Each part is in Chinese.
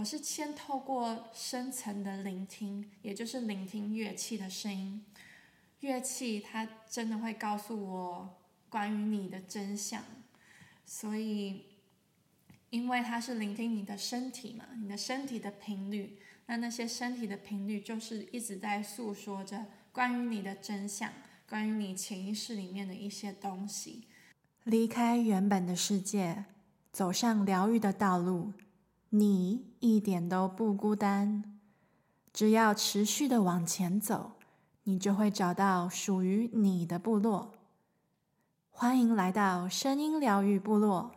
我是先透过深层的聆听，也就是聆听乐器的声音。乐器它真的会告诉我关于你的真相，所以因为它是聆听你的身体嘛，你的身体的频率，那那些身体的频率就是一直在诉说着关于你的真相，关于你潜意识里面的一些东西。离开原本的世界，走上疗愈的道路，你一点都不孤单，只要持续的往前走。你就会找到属于你的部落。欢迎来到声音疗愈部落。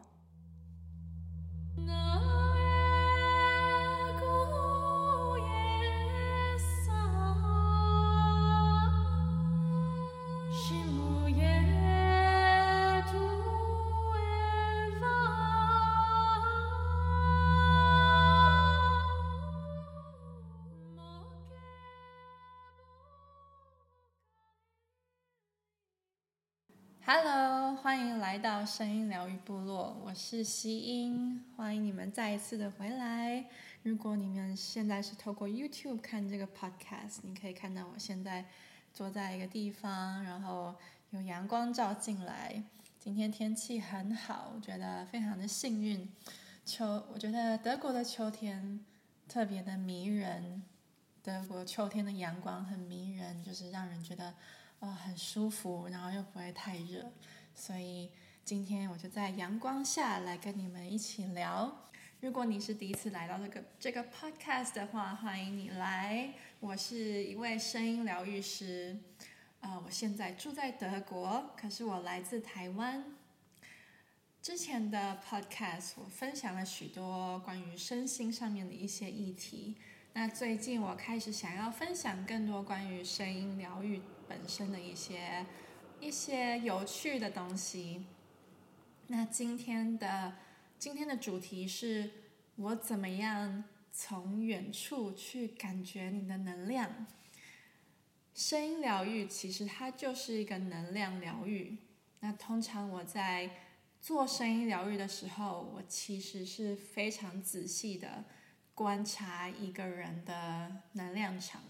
来到声音疗愈部落，我是希音，欢迎你们再一次的回来。如果你们现在是透过 YouTube 看这个 Podcast，你可以看到我现在坐在一个地方，然后有阳光照进来。今天天气很好，我觉得非常的幸运。秋，我觉得德国的秋天特别的迷人，德国秋天的阳光很迷人，就是让人觉得。哦，很舒服，然后又不会太热，所以今天我就在阳光下来跟你们一起聊。如果你是第一次来到这个这个 podcast 的话，欢迎你来。我是一位声音疗愈师，啊、我现在住在德国，可是我来自台湾。之前的 podcast 我分享了许多关于身心上面的一些议题。那最近我开始想要分享更多关于声音疗愈本身的一些一些有趣的东西。那今天的今天的主题是我怎么样从远处去感觉你的能量。声音疗愈其实它就是一个能量疗愈。那通常我在做声音疗愈的时候，我其实是非常仔细的。观察一个人的能量场，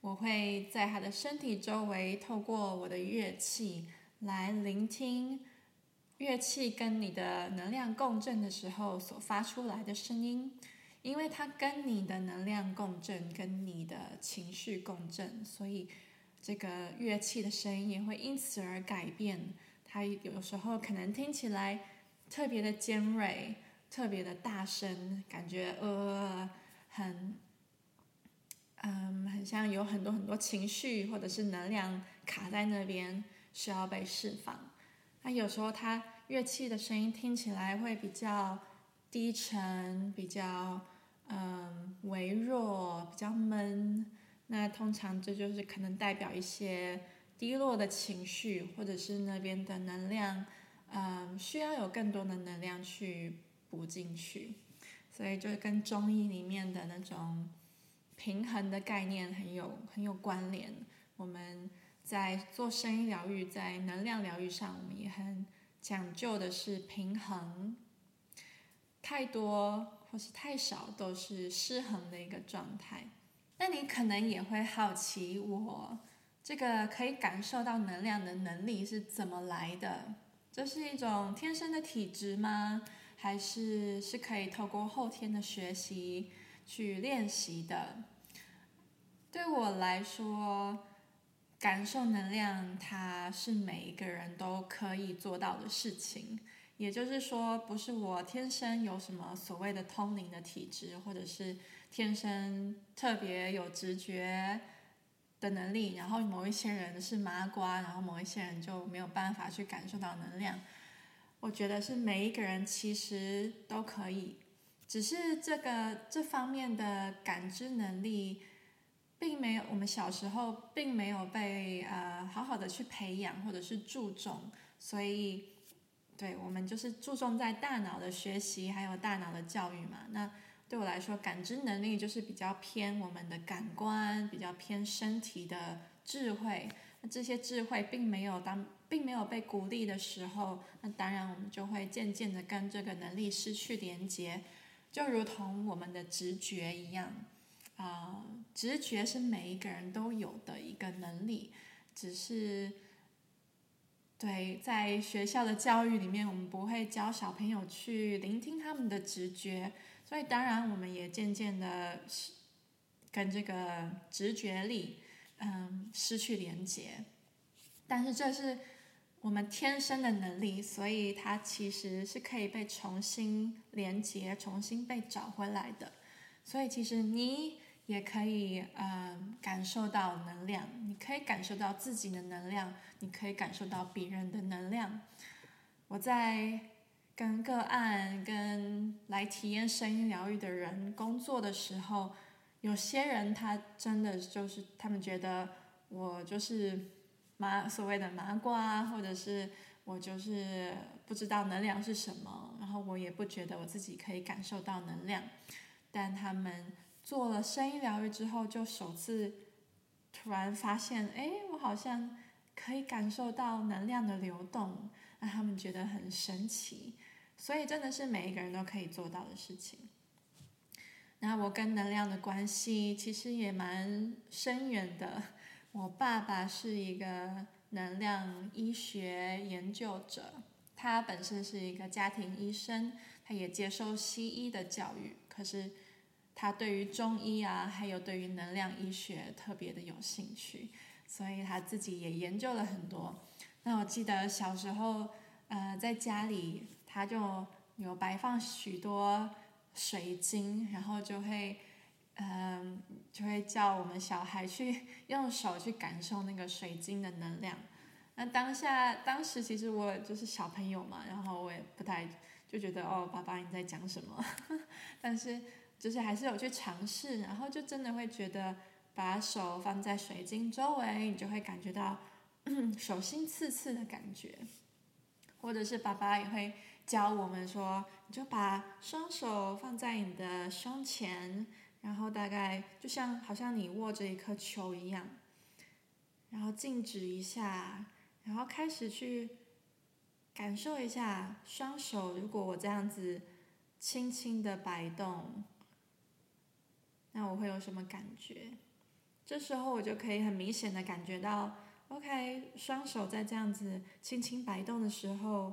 我会在他的身体周围，透过我的乐器来聆听乐器跟你的能量共振的时候所发出来的声音，因为它跟你的能量共振，跟你的情绪共振，所以这个乐器的声音也会因此而改变。它有时候可能听起来特别的尖锐。特别的大声，感觉呃很，嗯，很像有很多很多情绪或者是能量卡在那边，需要被释放。那有时候它乐器的声音听起来会比较低沉，比较嗯微弱，比较闷。那通常这就是可能代表一些低落的情绪，或者是那边的能量，嗯，需要有更多的能量去。补进去，所以就跟中医里面的那种平衡的概念很有很有关联。我们在做声音疗愈，在能量疗愈上，我们也很讲究的是平衡。太多或是太少都是失衡的一个状态。那你可能也会好奇，我这个可以感受到能量的能力是怎么来的？这是一种天生的体质吗？还是是可以透过后天的学习去练习的。对我来说，感受能量，它是每一个人都可以做到的事情。也就是说，不是我天生有什么所谓的通灵的体质，或者是天生特别有直觉的能力，然后某一些人是麻瓜，然后某一些人就没有办法去感受到能量。我觉得是每一个人其实都可以，只是这个这方面的感知能力，并没有我们小时候并没有被呃好好的去培养或者是注重，所以对我们就是注重在大脑的学习还有大脑的教育嘛。那对我来说，感知能力就是比较偏我们的感官，比较偏身体的智慧。那这些智慧并没有当。并没有被鼓励的时候，那当然我们就会渐渐的跟这个能力失去连接。就如同我们的直觉一样，啊、直觉是每一个人都有的一个能力，只是，对，在学校的教育里面，我们不会教小朋友去聆听他们的直觉，所以当然我们也渐渐的跟这个直觉力，嗯，失去连接。但是这是我们天生的能力，所以它其实是可以被重新连接、重新被找回来的。所以其实你也可以，嗯，感受到能量，你可以感受到自己的能量，你可以感受到别人的能量。我在跟个案、跟来体验声音疗愈的人工作的时候，有些人他真的就是他们觉得我就是。麻所谓的麻瓜，或者是我就是不知道能量是什么，然后我也不觉得我自己可以感受到能量，但他们做了声音疗愈之后，就首次突然发现，哎，我好像可以感受到能量的流动，让他们觉得很神奇，所以真的是每一个人都可以做到的事情。那我跟能量的关系其实也蛮深远的。我爸爸是一个能量医学研究者，他本身是一个家庭医生，他也接受西医的教育，可是他对于中医啊，还有对于能量医学特别的有兴趣，所以他自己也研究了很多。那我记得小时候，呃，在家里他就有摆放许多水晶，然后就会。嗯，就会叫我们小孩去用手去感受那个水晶的能量。那当下，当时其实我就是小朋友嘛，然后我也不太就觉得哦，爸爸你在讲什么？但是就是还是有去尝试，然后就真的会觉得把手放在水晶周围，你就会感觉到 手心刺刺的感觉。或者是爸爸也会教我们说，你就把双手放在你的胸前。然后大概就像好像你握着一颗球一样，然后静止一下，然后开始去感受一下双手。如果我这样子轻轻的摆动，那我会有什么感觉？这时候我就可以很明显的感觉到，OK，双手在这样子轻轻摆动的时候，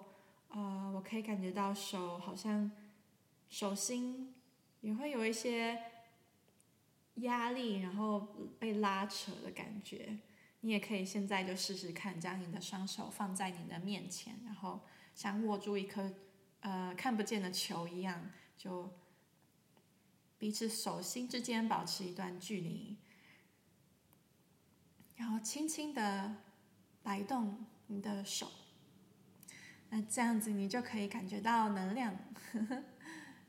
呃，我可以感觉到手好像手心也会有一些。压力，然后被拉扯的感觉，你也可以现在就试试看，将你的双手放在你的面前，然后像握住一颗呃看不见的球一样，就彼此手心之间保持一段距离，然后轻轻的摆动你的手，那这样子你就可以感觉到能量，呵呵，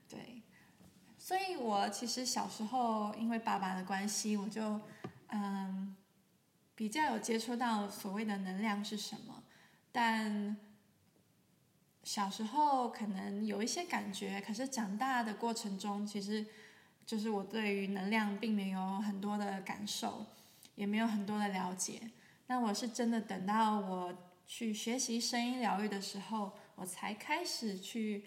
对。所以，我其实小时候因为爸爸的关系，我就嗯比较有接触到所谓的能量是什么。但小时候可能有一些感觉，可是长大的过程中，其实就是我对于能量并没有很多的感受，也没有很多的了解。那我是真的等到我去学习声音疗愈的时候，我才开始去。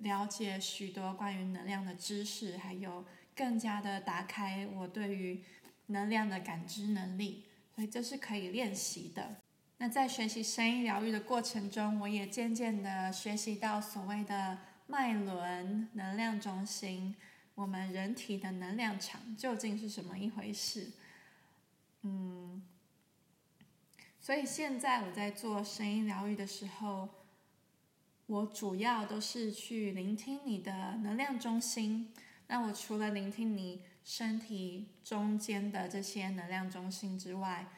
了解许多关于能量的知识，还有更加的打开我对于能量的感知能力，所以这是可以练习的。那在学习声音疗愈的过程中，我也渐渐的学习到所谓的脉轮能量中心，我们人体的能量场究竟是什么一回事？嗯，所以现在我在做声音疗愈的时候。我主要都是去聆听你的能量中心。那我除了聆听你身体中间的这些能量中心之外，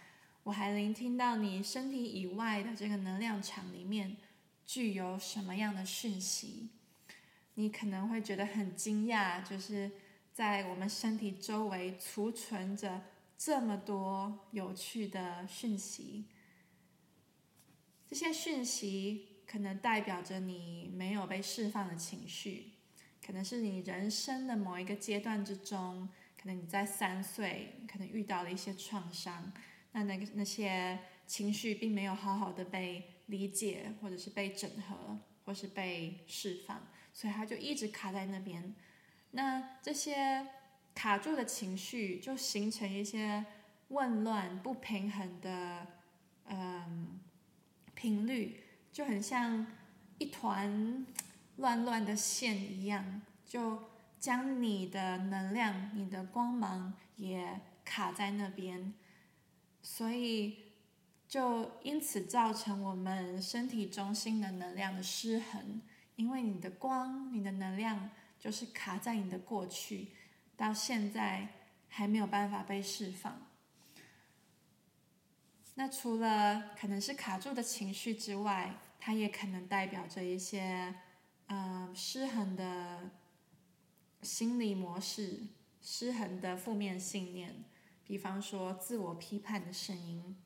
我还聆听到你身体以外的这个能量场里面具有什么样的讯息。你可能会觉得很惊讶，就是在我们身体周围储存着这么多有趣的讯息。这些讯息。可能代表着你没有被释放的情绪，可能是你人生的某一个阶段之中，可能你在三岁，可能遇到了一些创伤，那那个那些情绪并没有好好的被理解，或者是被整合，或是被释放，所以他就一直卡在那边。那这些卡住的情绪就形成一些紊乱、不平衡的嗯频率，就很像一团乱乱的线一样，就将你的能量、你的光芒也卡在那边，所以。就因此造成我们身体中心的能量的失衡，因为你的光、你的能量就是卡在你的过去，到现在还没有办法被释放。那除了可能是卡住的情绪之外，它也可能代表着一些呃失衡的心理模式、失衡的负面信念，比方说自我批判的声音。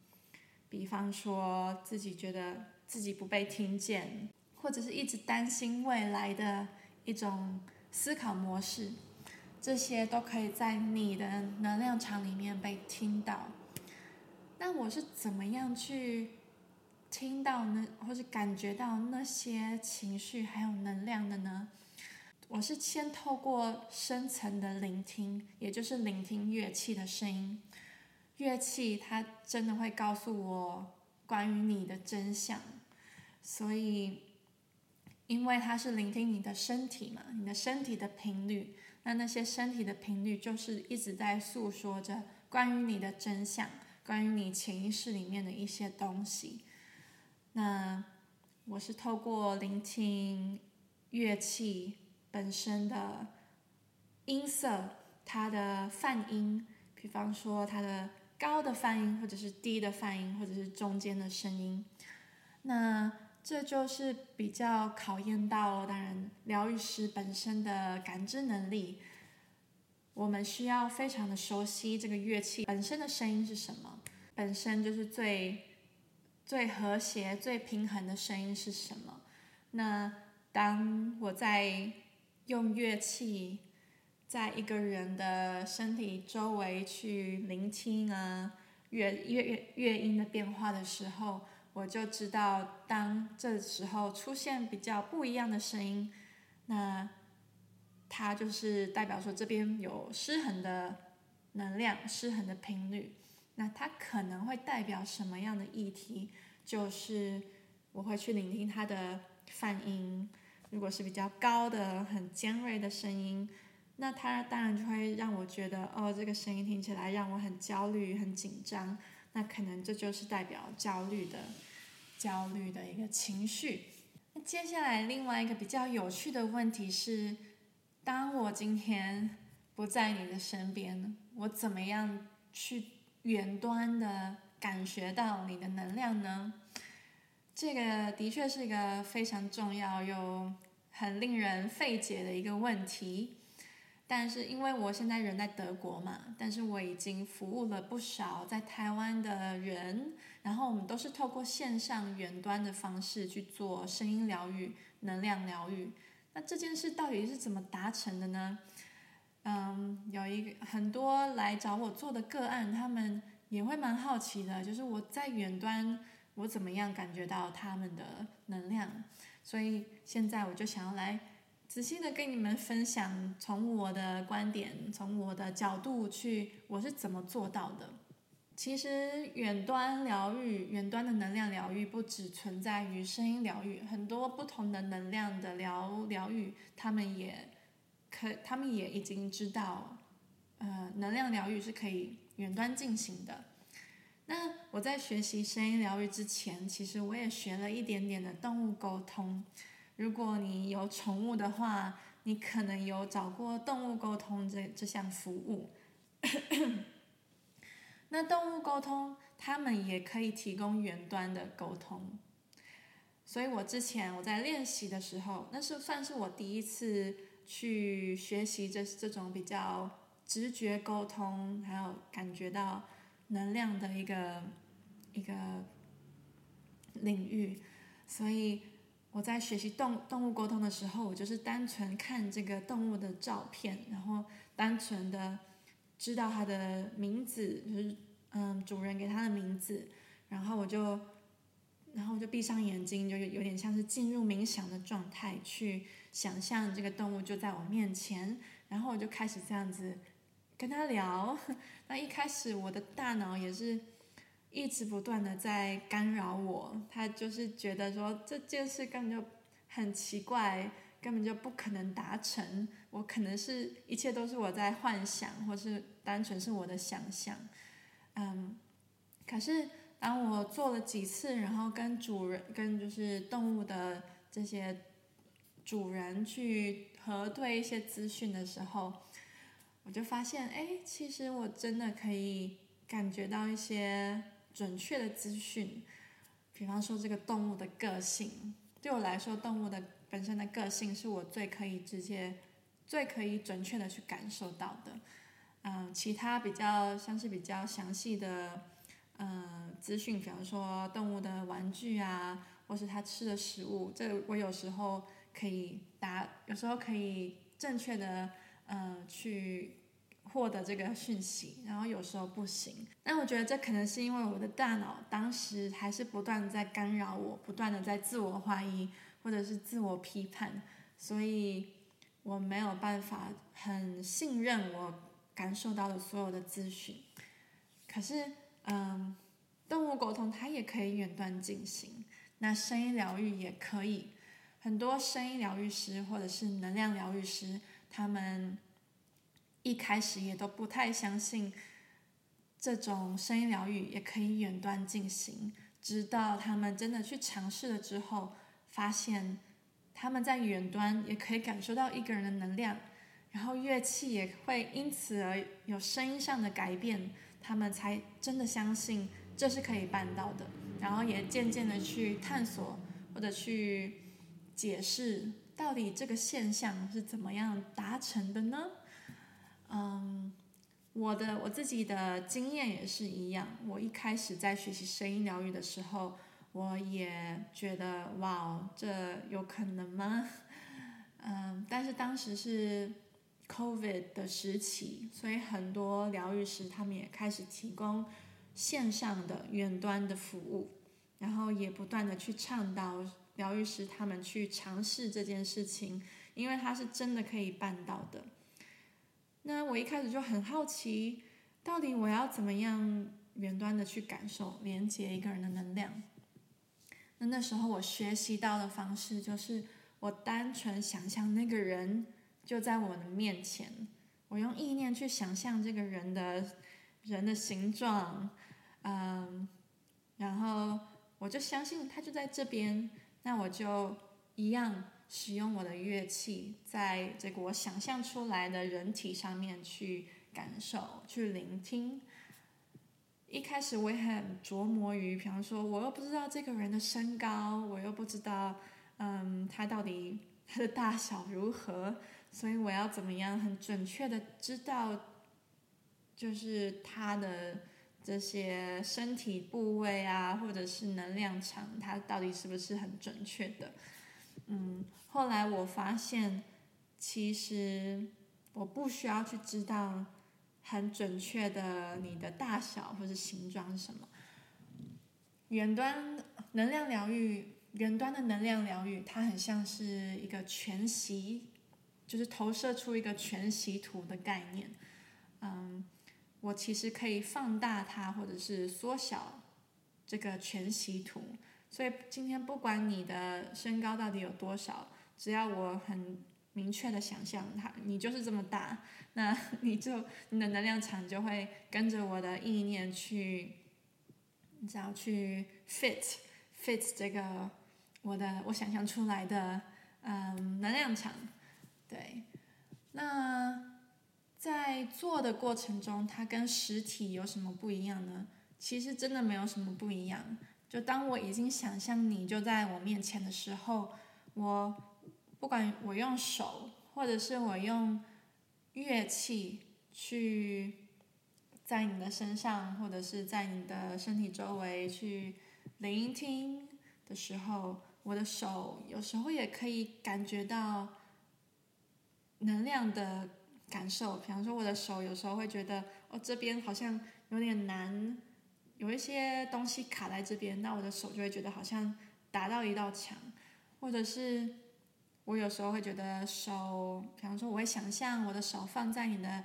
比方说，自己觉得自己不被听见，或者是一直担心未来的一种思考模式，这些都可以在你的能量场里面被听到。那我是怎么样去听到呢，或者感觉到那些情绪还有能量的呢？我是先透过深层的聆听，也就是聆听乐器的声音。乐器它真的会告诉我关于你的真相，所以，因为它是聆听你的身体嘛，你的身体的频率，那那些身体的频率就是一直在诉说着关于你的真相，关于你潜意识里面的一些东西。那我是透过聆听乐器本身的音色，它的泛音，比方说它的。高的泛音，或者是低的泛音，或者是中间的声音，那这就是比较考验到，当然疗愈师本身的感知能力。我们需要非常的熟悉这个乐器本身的声音是什么，本身就是最最和谐、最平衡的声音是什么。那当我在用乐器。在一个人的身体周围去聆听啊，乐乐乐乐音的变化的时候，我就知道，当这时候出现比较不一样的声音，那它就是代表说这边有失衡的能量、失衡的频率。那它可能会代表什么样的议题？就是我会去聆听它的泛音，如果是比较高的、很尖锐的声音。那它当然就会让我觉得，哦，这个声音听起来让我很焦虑、很紧张。那可能这就是代表焦虑的、焦虑的一个情绪。那接下来另外一个比较有趣的问题是，当我今天不在你的身边，我怎么样去远端的感觉到你的能量呢？这个的确是一个非常重要又很令人费解的一个问题。但是因为我现在人在德国嘛，但是我已经服务了不少在台湾的人，然后我们都是透过线上远端的方式去做声音疗愈、能量疗愈。那这件事到底是怎么达成的呢？嗯，有一个很多来找我做的个案，他们也会蛮好奇的，就是我在远端我怎么样感觉到他们的能量，所以现在我就想要来。仔细的跟你们分享，从我的观点，从我的角度去，我是怎么做到的。其实远端疗愈，远端的能量疗愈不只存在于声音疗愈，很多不同的能量的疗疗愈，他们也可，他们也已经知道，呃，能量疗愈是可以远端进行的。那我在学习声音疗愈之前，其实我也学了一点点的动物沟通。如果你有宠物的话，你可能有找过动物沟通这这项服务。那动物沟通，他们也可以提供远端的沟通。所以我之前我在练习的时候，那是算是我第一次去学习这这种比较直觉沟通，还有感觉到能量的一个一个领域，所以。我在学习动动物沟通的时候，我就是单纯看这个动物的照片，然后单纯的知道它的名字，就是嗯主人给它的名字，然后我就，然后我就闭上眼睛，就有有点像是进入冥想的状态，去想象这个动物就在我面前，然后我就开始这样子跟他聊。那一开始我的大脑也是一直不断的在干扰我，他就是觉得说这件事根本就很奇怪，根本就不可能达成。我可能是一切都是我在幻想，或是单纯是我的想象。嗯，可是当我做了几次，然后跟主人、跟就是动物的这些主人去核对一些资讯的时候，我就发现，哎，其实我真的可以感觉到一些准确的资讯。比方说，这个动物的个性，对我来说，动物的本身的个性是我最可以直接、最可以准确的去感受到的。嗯，其他比较像是比较详细的，嗯，资讯，比方说动物的玩具啊，或是它吃的食物，这我有时候可以答，有时候可以正确的，嗯，去获得这个讯息，然后有时候不行。但我觉得这可能是因为我的大脑当时还是不断在干扰我，不断的在自我怀疑或者是自我批判，所以我没有办法很信任我。感受到的所有的资讯，可是，嗯，动物沟通它也可以远端进行，那声音疗愈也可以。很多声音疗愈师或者是能量疗愈师，他们一开始也都不太相信这种声音疗愈也可以远端进行，直到他们真的去尝试了之后，发现他们在远端也可以感受到一个人的能量。然后乐器也会因此而有声音上的改变，他们才真的相信这是可以办到的。然后也渐渐的去探索或者去解释，到底这个现象是怎么样达成的呢？嗯，我的我自己的经验也是一样。我一开始在学习声音疗愈的时候，我也觉得哇，这有可能吗？嗯，但是当时是。COVID 的时期，所以很多疗愈师他们也开始提供线上的远端的服务，然后也不断的去倡导疗愈师他们去尝试这件事情，因为它是真的可以办到的。那我一开始就很好奇，到底我要怎么样远端的去感受连接一个人的能量？那那时候我学习到的方式就是，我单纯想象那个人。就在我的面前，我用意念去想象这个人的人的形状，嗯，然后我就相信他就在这边，那我就一样使用我的乐器，在这个我想象出来的人体上面去感受、去聆听。一开始我也很琢磨于，比方说，我又不知道这个人的身高，我又不知道，嗯，他到底 他的大小如何。所以我要怎么样很准确的知道，就是他的这些身体部位啊，或者是能量场，它到底是不是很准确的？后来我发现，其实我不需要去知道很准确的你的大小或者形状什么。远端能量疗愈，远端的能量疗愈，它很像是一个全息。就是投射出一个全息图的概念，嗯，我其实可以放大它，或者是缩小这个全息图。所以今天不管你的身高到底有多少，只要我很明确的想象它，你就是这么大，那你就你的能量场就会跟着我的意念去，你只要去 fit fit 这个我的我想象出来的嗯能量场。对，那在做的过程中，它跟实体有什么不一样呢？其实真的没有什么不一样。就当我已经想象你就在我面前的时候，我不管我用手，或者是我用乐器去在你的身上，或者是在你的身体周围去聆听的时候，我的手有时候也可以感觉到。能量的感受，比方说我的手有时候会觉得，哦，这边好像有点难，有一些东西卡在这边，那我的手就会觉得好像打到一道墙，或者是我有时候会觉得手，比方说，我会想象我的手放在你的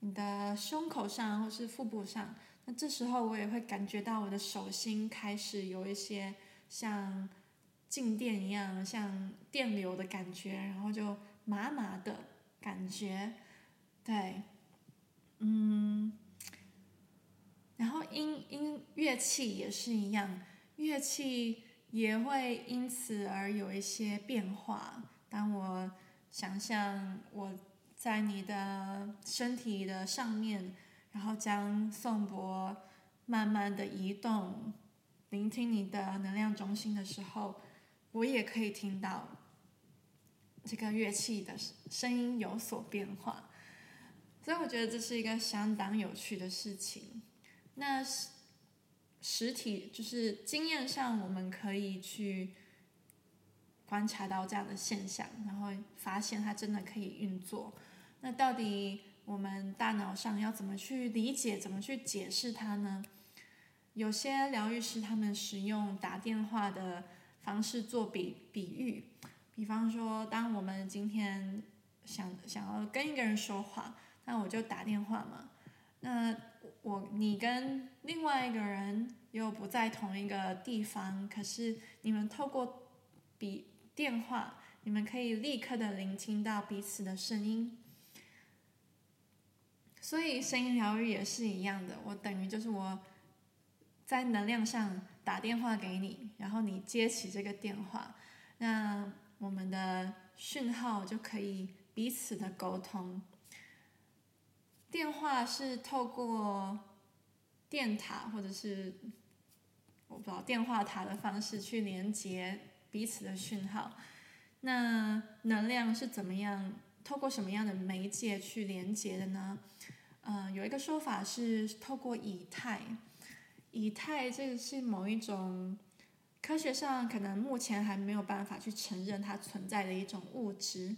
你的胸口上，或是腹部上。那这时候我也会感觉到我的手心开始有一些像静电一样，像电流的感觉，然后就麻麻的感觉，对，嗯，然后音音乐器也是一样，乐器也会因此而有一些变化。当我想象我在你的身体的上面，然后将颂钵慢慢的移动，聆听你的能量中心的时候，我也可以听到这个乐器的声音有所变化。所以我觉得这是一个相当有趣的事情。那实体就是经验上，我们可以去。观察到这样的现象，然后发现它真的可以运作。那到底我们大脑上要怎么去理解、怎么去解释它呢？有些疗愈师他们使用打电话的方式做比比喻，比方说，当我们今天想想要跟一个人说话，那我就打电话嘛。那我你跟另外一个人又不在同一个地方，可是你们透过比电话，你们可以立刻的聆听到彼此的声音，所以声音疗愈也是一样的。我等于就是我在能量上打电话给你，然后你接起这个电话，那我们的讯号就可以彼此的沟通。电话是透过电塔或者是我不知道电话塔的方式去连接。彼此的讯号，那能量是怎么样？透过什么样的媒介去连接的呢？呃，有一个说法是透过以太，以太这个是某一种科学上可能目前还没有办法去承认它存在的一种物质，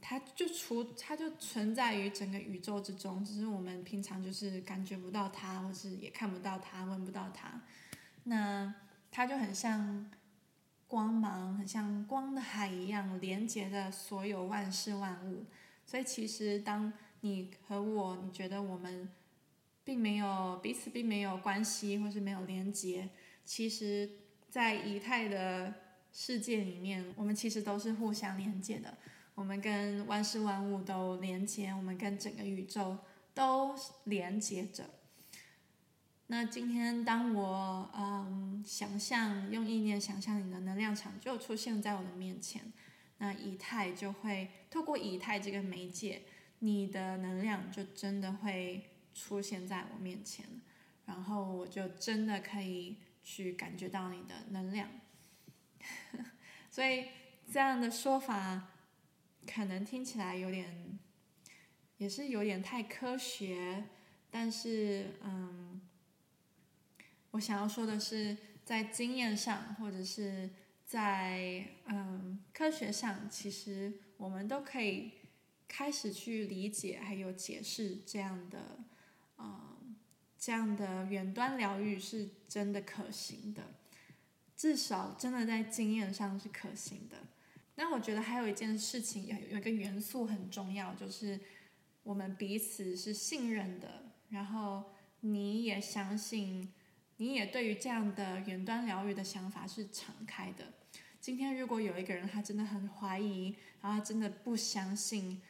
它就除它就存在于整个宇宙之中，只是我们平常就是感觉不到它，或是也看不到它，闻不到它。那它就很像。光芒很像光的海一样，连接着所有万事万物。所以其实，当你和我，你觉得我们并没有彼此，并没有关系，或是没有连接，其实，在以太的世界里面，我们其实都是互相连接的。我们跟万事万物都连接，我们跟整个宇宙都连接着。那今天，当我嗯想象用意念想象你的能量场就出现在我的面前，那以太就会透过以太这个媒介，你的能量就真的会出现在我面前，然后我就真的可以去感觉到你的能量。所以这样的说法可能听起来有点，也是有点太科学，但是嗯。我想要说的是，在经验上，或者是在嗯科学上，其实我们都可以开始去理解，还有解释这样的，嗯，这样的远端疗愈是真的可行的，至少真的在经验上是可行的。那我觉得还有一件事情，有有一个元素很重要，就是我们彼此是信任的，然后你也相信。你也对于这样的远端疗愈的想法是敞开的。今天如果有一个人他真的很怀疑，然后他真的不相信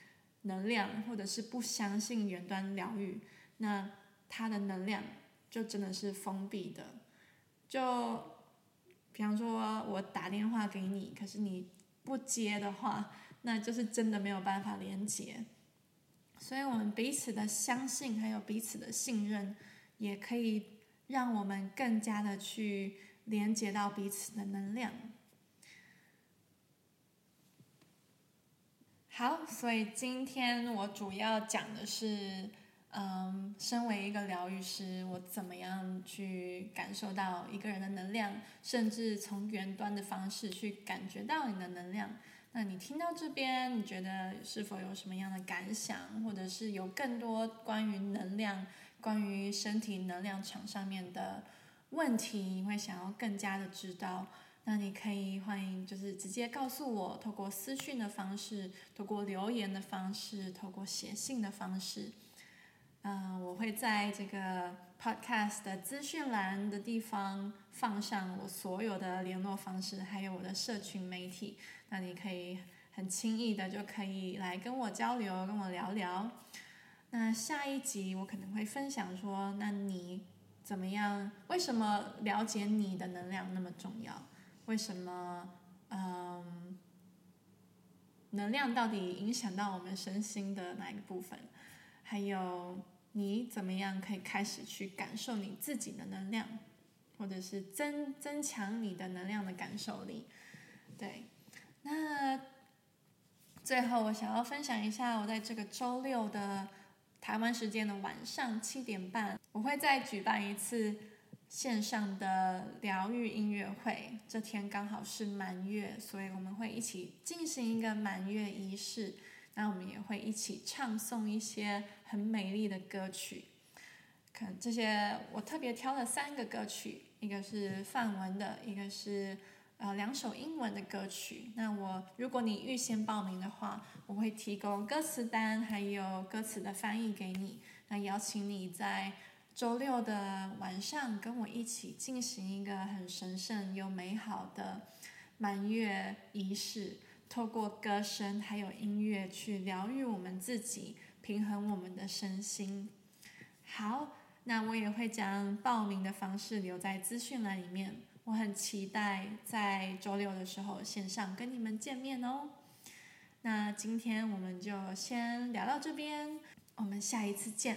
能量，或者是不相信远端疗愈，那他的能量就真的是封闭的。就比方说我打电话给你，可是你不接的话，那就是真的没有办法连接。所以我们彼此的相信，还有彼此的信任，也可以。让我们更加的去连接到彼此的能量。好，所以今天我主要讲的是，嗯，身为一个疗愈师，我怎么样去感受到一个人的能量，甚至从远端的方式去感觉到你的能量。那你听到这边，你觉得是否有什么样的感想，或者是有更多关于能量？关于身体能量场上面的问题，你会想要更加的知道，那你可以欢迎就是直接告诉我，透过私讯的方式，透过留言的方式，透过写信的方式。嗯、我会在这个 podcast 的资讯栏的地方放上我所有的联络方式，还有我的社群媒体。那你可以很轻易的就可以来跟我交流，跟我聊聊。那下一集我可能会分享说，那你怎么样？为什么了解你的能量那么重要？为什么？嗯，能量到底影响到我们身心的哪一个部分？还有你怎么样可以开始去感受你自己的能量，或者是增增强你的能量的感受力？对，那最后我想要分享一下，我在这个周六的台湾时间的晚上七点半，我会再举办一次线上的疗愈音乐会。这天刚好是满月，所以我们会一起进行一个满月仪式。那我们也会一起唱诵一些很美丽的歌曲，看这些我特别挑了三个歌曲，一个是范文的，一个是呃两首英文的歌曲。那我如果你预先报名的话，我会提供歌词单还有歌词的翻译给你。那邀请你在周六的晚上跟我一起进行一个很神圣又美好的满月仪式。透过歌声还有音乐去疗愈我们自己，平衡我们的身心。好，那我也会将报名的方式留在资讯栏里面。我很期待在周六的时候线上跟你们见面哦。那今天我们就先聊到这边，我们下一次见。